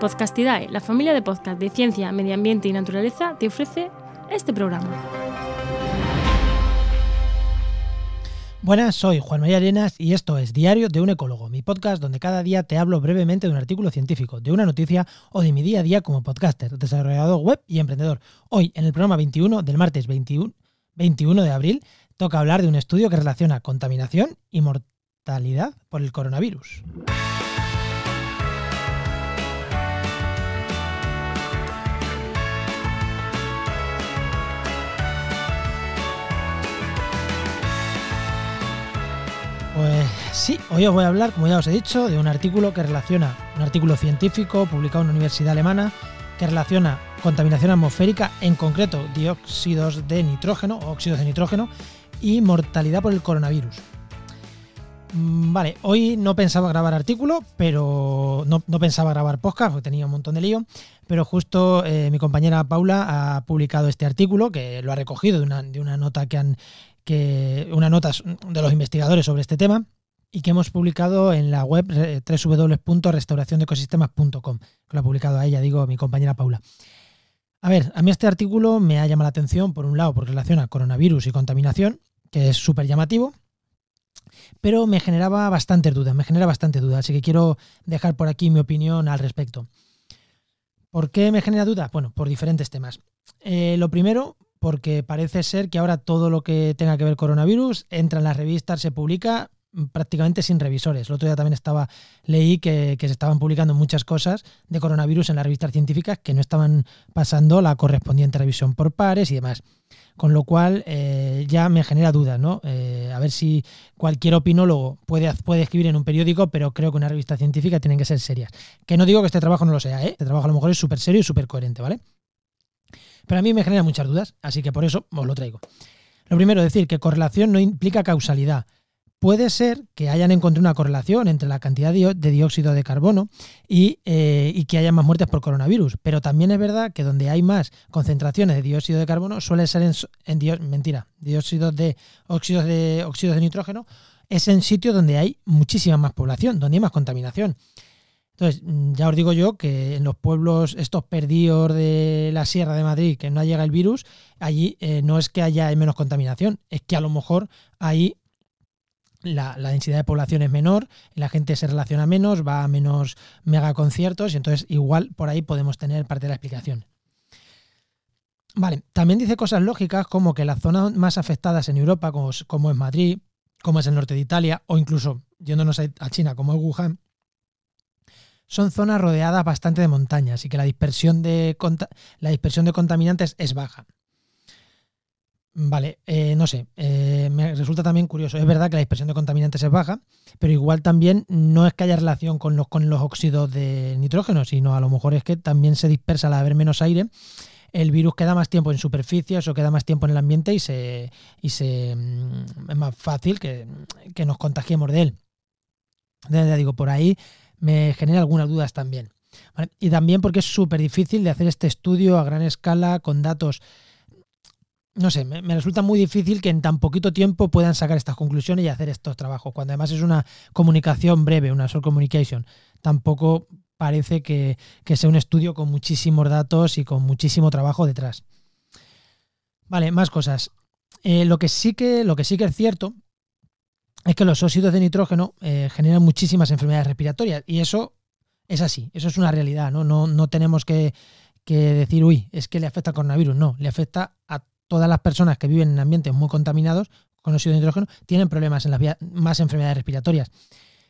Podcastidae, la familia de podcast de ciencia, medio ambiente y naturaleza, te ofrece este programa. Buenas, soy Juan María Arenas y esto es Diario de un Ecólogo, mi podcast donde cada día te hablo brevemente de un artículo científico, de una noticia o de mi día a día como podcaster, desarrollador web y emprendedor. Hoy, en el programa 21 del martes 21, 21 de abril, toca hablar de un estudio que relaciona contaminación y mortalidad por el coronavirus. Pues sí, hoy os voy a hablar, como ya os he dicho, de un artículo que relaciona, un artículo científico publicado en una universidad alemana, que relaciona contaminación atmosférica, en concreto dióxidos de nitrógeno óxidos de nitrógeno, y mortalidad por el coronavirus. Mm, vale, hoy no pensaba grabar artículo, pero no, pensaba grabar podcast porque tenía un montón de lío, pero justo eh, mi compañera Paula ha publicado este artículo que lo ha recogido de una, nota que han, que una nota de los investigadores sobre este tema y que hemos publicado en la web www.restauraciondeecosistemas.com, que lo ha publicado ella, digo, mi compañera Paula. A ver, a mí este artículo me ha llamado la atención, por un lado, porque relaciona coronavirus y contaminación, que es súper llamativo, pero me generaba bastantes dudas, me genera bastante dudas, así que quiero dejar por aquí mi opinión al respecto. ¿Por qué me genera dudas? Bueno, por diferentes temas. Eh, lo primero, porque parece ser que ahora todo lo que tenga que ver coronavirus entra en las revistas, se publica prácticamente sin revisores. El otro día también estaba leí que, se estaban publicando muchas cosas de coronavirus en las revistas científicas que no estaban pasando la correspondiente revisión por pares y demás. Con lo cual eh, ya me genera dudas, ¿no? Eh, a ver si cualquier opinólogo puede, puede escribir en un periódico, pero creo que una revista científica tienen que ser serias. Que no digo que este trabajo no lo sea, ¿eh? Este trabajo a lo mejor es súper serio y súper coherente, ¿vale? Pero a mí me genera muchas dudas, así que por eso os lo traigo. Lo primero, decir que correlación no implica causalidad. Puede ser que hayan encontrado una correlación entre la cantidad de dióxido de carbono eh, y, que haya más muertes por coronavirus, pero también es verdad que donde hay más concentraciones de dióxido de carbono suele ser en, mentira, dióxido de óxidos de óxidos de nitrógeno es en sitios donde hay muchísima más población, donde hay más contaminación. Entonces, mm, ya os digo yo que en los pueblos estos perdidos de la Sierra de Madrid, que no llega el virus, allí eh, no es que haya menos contaminación, es que a lo mejor ahí la, densidad de población es menor, la gente se relaciona menos, va a menos megaconciertos y entonces igual por ahí podemos tener parte de la explicación. Vale, también dice cosas lógicas como que las zonas más afectadas en Europa, como, como es Madrid, como es el norte de Italia, o incluso yéndonos a China, como es Wuhan, son zonas rodeadas bastante de montañas y que la dispersión de, la dispersión de contaminantes es baja. Vale, eh, no sé, eh, resulta también curioso. Es verdad que la dispersión de contaminantes es baja, pero igual también no es que haya relación con los, con los óxidos de nitrógeno, sino a lo mejor es que también se dispersa al haber menos aire. El virus queda más tiempo en superficie, o queda más tiempo en el ambiente y, se, y se, mm, es más fácil que, que nos contagiemos de él. Ya digo, por ahí me genera algunas dudas también. Y también porque es súper difícil de hacer este estudio a gran escala con datos. No sé, me, resulta muy difícil que en tan poquito tiempo puedan sacar estas conclusiones y hacer estos trabajos, cuando además es una comunicación breve, una short communication. Tampoco parece que, sea un estudio con muchísimos datos y con muchísimo trabajo detrás. Vale, más cosas. Eh, lo, que sí que, lo que sí que es cierto es que los óxidos de nitrógeno eh, generan muchísimas enfermedades respiratorias y eso es así, eso es una realidad, ¿no? No, no tenemos que, decir, uy, es que le afecta al coronavirus, no, le afecta a todas las personas que viven en ambientes muy contaminados con óxido de nitrógeno, tienen problemas en las vías, más enfermedades respiratorias.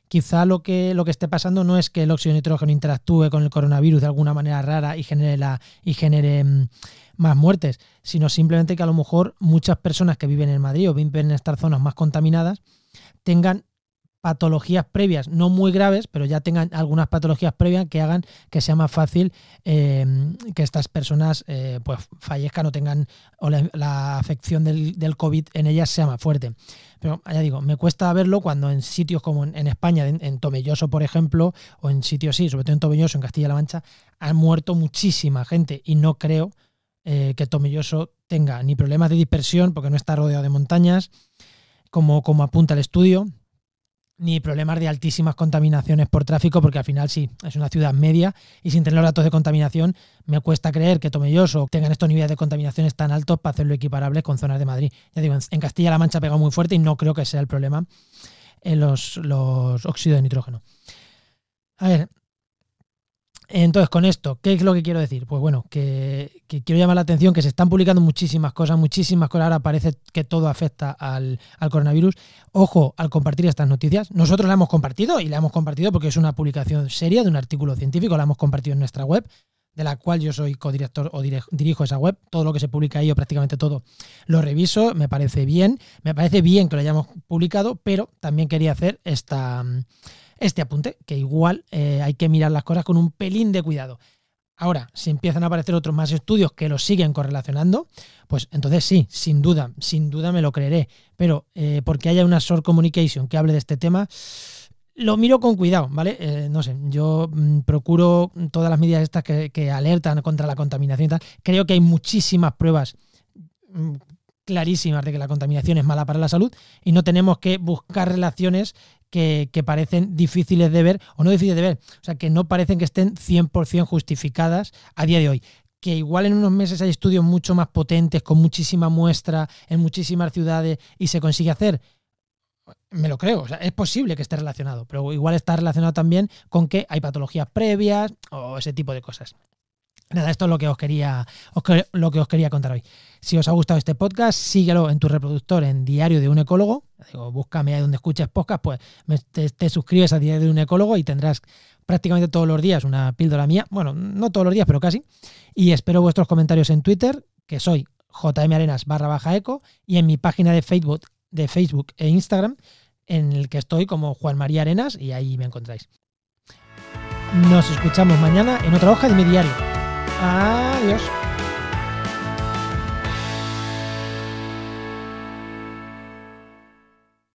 Quizá lo que, lo que esté pasando no es que el óxido de nitrógeno interactúe con el coronavirus de alguna manera rara y genere, la, y genere mm, más muertes, sino simplemente que a lo mejor muchas personas que viven en Madrid o viven en estas zonas más contaminadas tengan patologías previas, no muy graves, pero ya tengan algunas patologías previas que hagan que sea más fácil eh, que estas personas eh, pues fallezcan o tengan o la, afección del, COVID en ellas sea más fuerte. Pero ya digo, me cuesta verlo cuando en sitios como en, España, en, Tomelloso, por ejemplo, o en sitios sí, sobre todo en Tomelloso, en Castilla-La Mancha, han muerto muchísima gente y no creo eh, que Tomelloso tenga ni problemas de dispersión porque no está rodeado de montañas, como, como apunta el estudio, ni problemas de altísimas contaminaciones por tráfico, porque al final sí, es una ciudad media y sin tener los datos de contaminación me cuesta creer que Tomelloso tengan estos niveles de contaminaciones tan altos para hacerlo equiparable con zonas de Madrid. Ya digo, en Castilla-La Mancha ha pegado muy fuerte y no creo que sea el problema en los, los óxidos de nitrógeno. A ver, entonces, con esto, ¿qué es lo que quiero decir? Pues bueno, que, quiero llamar la atención que se están publicando muchísimas cosas, muchísimas cosas. Ahora parece que todo afecta al, coronavirus. Ojo al compartir estas noticias. Nosotros la hemos compartido y la hemos compartido porque es una publicación seria de un artículo científico. La hemos compartido en nuestra web, de la cual yo soy codirector o dirijo esa web. Todo lo que se publica ahí, o prácticamente todo, lo reviso. Me parece bien. Me parece bien que lo hayamos publicado, pero también quería hacer esta este apunte, que igual eh, hay que mirar las cosas con un pelín de cuidado. Ahora, si empiezan a aparecer otros más estudios que lo siguen correlacionando, pues entonces sí, sin duda, sin duda me lo creeré. Pero eh, porque haya una short communication que hable de este tema, lo miro con cuidado, ¿vale? Eh, no sé, yo mm, procuro todas las medidas estas que, que, alertan contra la contaminación y tal. Creo que hay muchísimas pruebas mm, clarísimas de que la contaminación es mala para la salud y no tenemos que buscar relaciones que, parecen difíciles de ver, o no difíciles de ver, o sea, que no parecen que estén 100% justificadas a día de hoy. Que igual en unos meses hay estudios mucho más potentes, con muchísima muestra, en muchísimas ciudades, y se consigue hacer. Me lo creo, o sea, es posible que esté relacionado, pero igual está relacionado también con que hay patologías previas o ese tipo de cosas. Nada, esto es lo que os quería, lo que os quería contar hoy. Si os ha gustado este podcast, síguelo en tu reproductor en Diario de un Ecólogo. Digo, búscame ahí donde escuches podcast, pues te, suscribes a Diario de un Ecólogo y tendrás prácticamente todos los días una píldora mía. Bueno, no todos los días, pero casi. Y espero vuestros comentarios en Twitter, que soy jmarenas barra baja eco, y en mi página de Facebook, de Facebook e Instagram, en el que estoy como Juan María Arenas, y ahí me encontráis. Nos escuchamos mañana en otra hoja de mi diario. A, już.